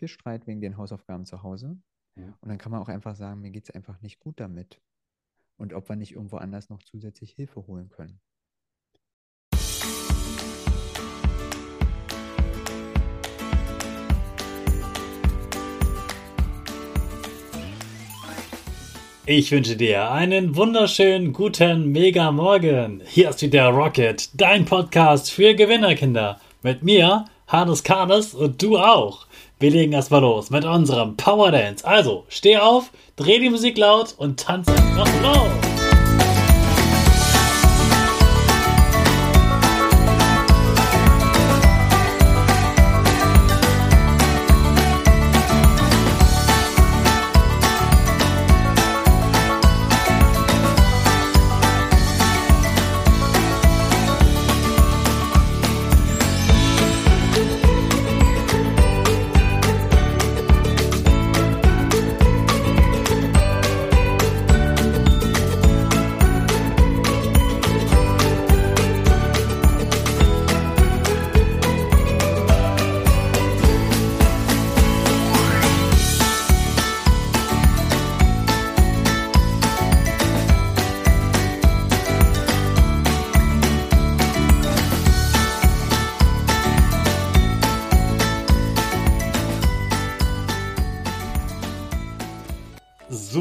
viel Streit wegen den Hausaufgaben zu Hause. Ja. Und dann kann man auch einfach sagen, mir geht es einfach nicht gut damit. Und ob wir nicht irgendwo anders noch zusätzlich Hilfe holen können. Ich wünsche dir einen wunderschönen guten Mega Morgen. Hier ist wieder Rocket, dein Podcast für Gewinnerkinder. Mit mir, Hannes Karnes und du auch. Wir legen erstmal los mit unserem Power Dance. Also, steh auf, dreh die Musik laut und tanz einfach los.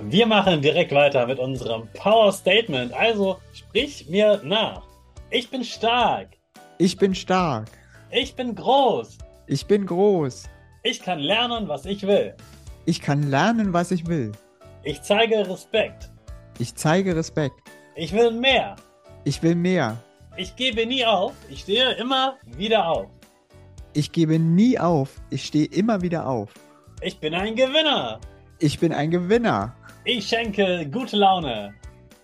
Wir machen direkt weiter mit unserem Power Statement. Also sprich mir nach. Ich bin stark. Ich bin stark. Ich bin groß. Ich bin groß. Ich kann lernen, was ich will. Ich kann lernen, was ich will. Ich zeige Respekt. Ich zeige Respekt. Ich will mehr. Ich will mehr. Ich gebe nie auf. Ich stehe immer wieder auf. Ich gebe nie auf. Ich stehe immer wieder auf. Ich bin ein Gewinner. Ich bin ein Gewinner. Ich schenke gute Laune.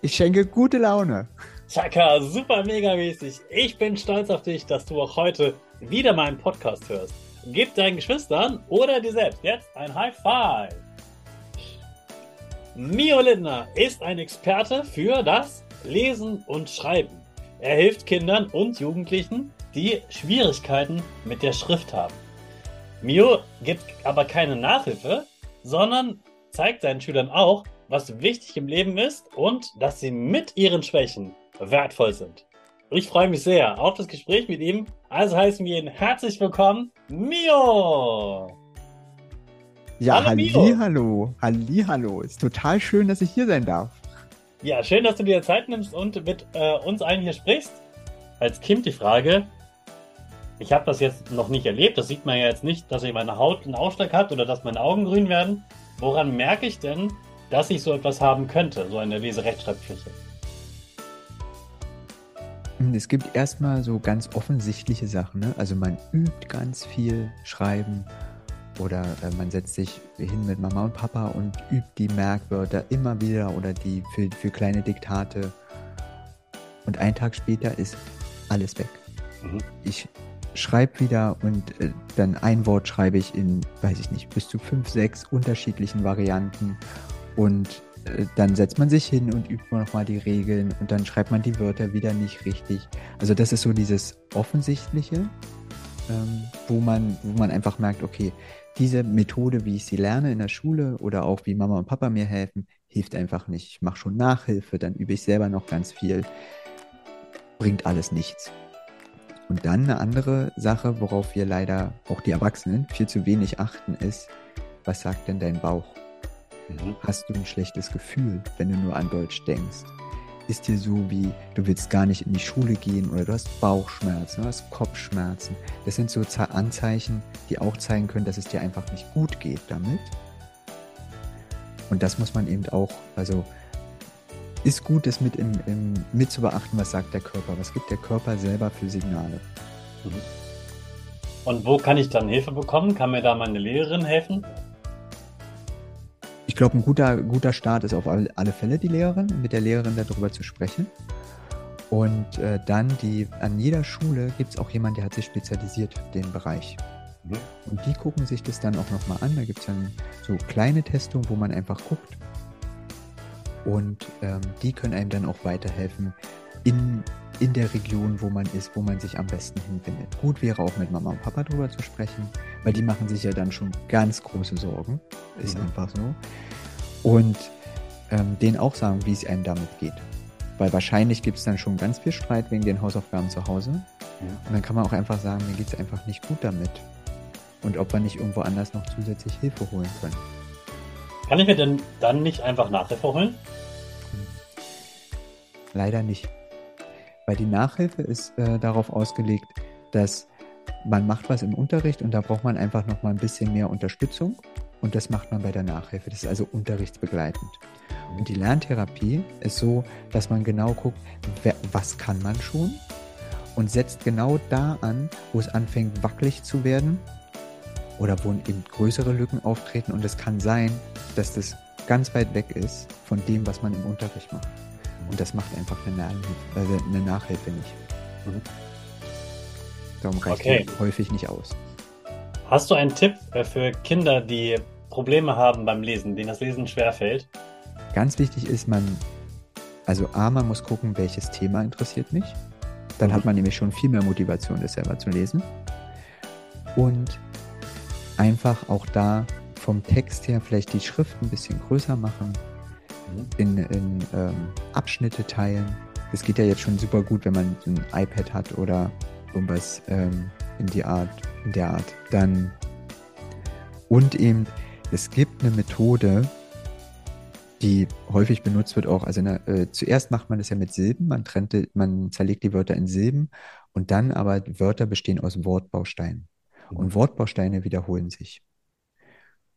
Ich schenke gute Laune. Chaka, super mega mäßig. Ich bin stolz auf dich, dass du auch heute wieder meinen Podcast hörst. Gib deinen Geschwistern oder dir selbst jetzt ein High Five. Mio Lindner ist ein Experte für das Lesen und Schreiben. Er hilft Kindern und Jugendlichen, die Schwierigkeiten mit der Schrift haben. Mio gibt aber keine Nachhilfe, sondern zeigt seinen Schülern auch, was wichtig im Leben ist und dass sie mit ihren Schwächen wertvoll sind. Ich freue mich sehr auf das Gespräch mit ihm. Also heißen wir ihn herzlich willkommen, Mio! Ja, Hallo, hallo. Hallo. Ist total schön, dass ich hier sein darf. Ja, schön, dass du dir Zeit nimmst und mit äh, uns allen hier sprichst. Als Kind die Frage, ich habe das jetzt noch nicht erlebt, das sieht man ja jetzt nicht, dass ich meine Haut einen Ausschlag hat oder dass meine Augen grün werden. Woran merke ich denn, dass ich so etwas haben könnte, so eine Leserechtschreibschwäche? Hm, Es gibt erstmal so ganz offensichtliche Sachen. Ne? Also man übt ganz viel Schreiben oder äh, man setzt sich hin mit Mama und Papa und übt die Merkwörter immer wieder oder die für, für kleine Diktate. Und einen Tag später ist alles weg. Mhm. Ich schreibe wieder und äh, dann ein Wort schreibe ich in, weiß ich nicht, bis zu fünf, sechs unterschiedlichen Varianten. Und äh, dann setzt man sich hin und übt nochmal die Regeln und dann schreibt man die Wörter wieder nicht richtig. Also das ist so dieses Offensichtliche, ähm, wo, man, wo man einfach merkt, okay, diese Methode, wie ich sie lerne in der Schule oder auch wie Mama und Papa mir helfen, hilft einfach nicht. Ich mache schon Nachhilfe, dann übe ich selber noch ganz viel. Bringt alles nichts. Und dann eine andere Sache, worauf wir leider, auch die Erwachsenen, viel zu wenig achten, ist, was sagt denn dein Bauch? Hast du ein schlechtes Gefühl, wenn du nur an Deutsch denkst? Ist dir so wie, du willst gar nicht in die Schule gehen oder du hast Bauchschmerzen, du hast Kopfschmerzen. Das sind so Ze- Anzeichen, die auch zeigen können, dass es dir einfach nicht gut geht damit. Und das muss man eben auch, also ist gut, das mit, im, im, mit zu beachten, was sagt der Körper, was gibt der Körper selber für Signale. Mhm. Und wo kann ich dann Hilfe bekommen? Kann mir da meine Lehrerin helfen? Ich glaube, ein guter, guter Start ist auf alle Fälle die Lehrerin, mit der Lehrerin darüber zu sprechen. Und äh, dann die, an jeder Schule gibt es auch jemanden, der hat sich spezialisiert für den Bereich. Mhm. Und die gucken sich das dann auch nochmal an. Da gibt es dann so kleine Testungen, wo man einfach guckt. Und ähm, die können einem dann auch weiterhelfen in, in der Region, wo man ist, wo man sich am besten hinfindet. Gut wäre auch mit Mama und Papa drüber zu sprechen, weil die machen sich ja dann schon ganz große Sorgen. Ist mhm. einfach so. Und ähm, denen auch sagen, wie es einem damit geht. Weil wahrscheinlich gibt es dann schon ganz viel Streit wegen den Hausaufgaben zu Hause. Ja. Und dann kann man auch einfach sagen, mir geht es einfach nicht gut damit. Und ob wir nicht irgendwo anders noch zusätzlich Hilfe holen können. Kann ich mir denn dann nicht einfach Nachhilfe holen? Leider nicht. Weil die Nachhilfe ist äh, darauf ausgelegt, dass man macht was im Unterricht und da braucht man einfach noch mal ein bisschen mehr Unterstützung. Und das macht man bei der Nachhilfe. Das ist also unterrichtsbegleitend. Und die Lerntherapie ist so, dass man genau guckt, wer, was kann man schon und setzt genau da an, wo es anfängt wackelig zu werden oder wo eben größere Lücken auftreten. Und es kann sein, dass das ganz weit weg ist von dem, was man im Unterricht macht. Und das macht einfach eine, Nachhilfe, eine Nachhilfe nicht. Mhm. Darum reicht okay. häufig nicht aus. Hast du einen Tipp äh, für Kinder, die Probleme haben beim Lesen, denen das Lesen schwerfällt? Ganz wichtig ist, man, also A, man muss gucken, welches Thema interessiert mich. Dann hat man nämlich schon viel mehr Motivation, das selber zu lesen. Und einfach auch da vom Text her vielleicht die Schrift ein bisschen größer machen, in, in ähm, Abschnitte teilen. Das geht ja jetzt schon super gut, wenn man ein iPad hat oder irgendwas ähm, in die Art, in der Art. Dann und eben, es gibt eine Methode, die häufig benutzt wird auch. Also der, äh, zuerst macht man das ja mit Silben, man trennt, man zerlegt die Wörter in Silben und dann aber Wörter bestehen aus Wortbausteinen. Und mhm. Wortbausteine wiederholen sich.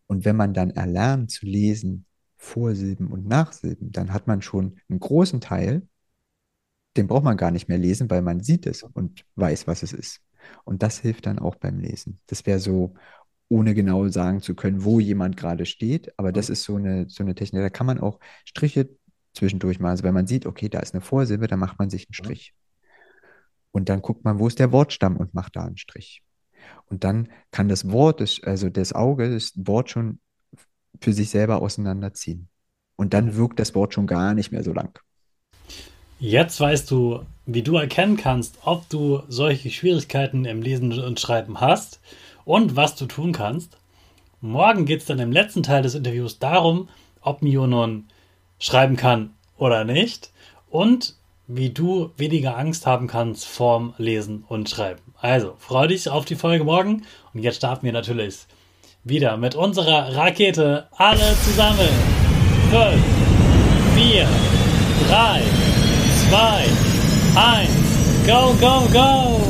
Und wenn man dann erlernt zu lesen, Vorsilben und Nachsilben, dann hat man schon einen großen Teil, den braucht man gar nicht mehr lesen, weil man sieht es und weiß, was es ist. Und das hilft dann auch beim Lesen. Das wäre so, ohne genau sagen zu können, wo jemand gerade steht, aber das ist so eine, so eine Technik. Da kann man auch Striche zwischendurch machen. Also wenn man sieht, okay, da ist eine Vorsilbe, dann macht man sich einen Strich. Und dann guckt man, wo ist der Wortstamm und macht da einen Strich. Und dann kann das Wort, also das Auge, das Wort schon für sich selber auseinanderziehen. Und dann wirkt das Wort schon gar nicht mehr so lang. Jetzt weißt du, wie du erkennen kannst, ob du solche Schwierigkeiten im Lesen und Schreiben hast und was du tun kannst. Morgen geht es dann im letzten Teil des Interviews darum, ob Mio nun schreiben kann oder nicht und wie du weniger Angst haben kannst vorm Lesen und Schreiben. Also, freu dich auf die Folge morgen und jetzt starten wir natürlich wieder mit unserer Rakete alle zusammen. 5, 4, 3, 2, 1, go, go, go!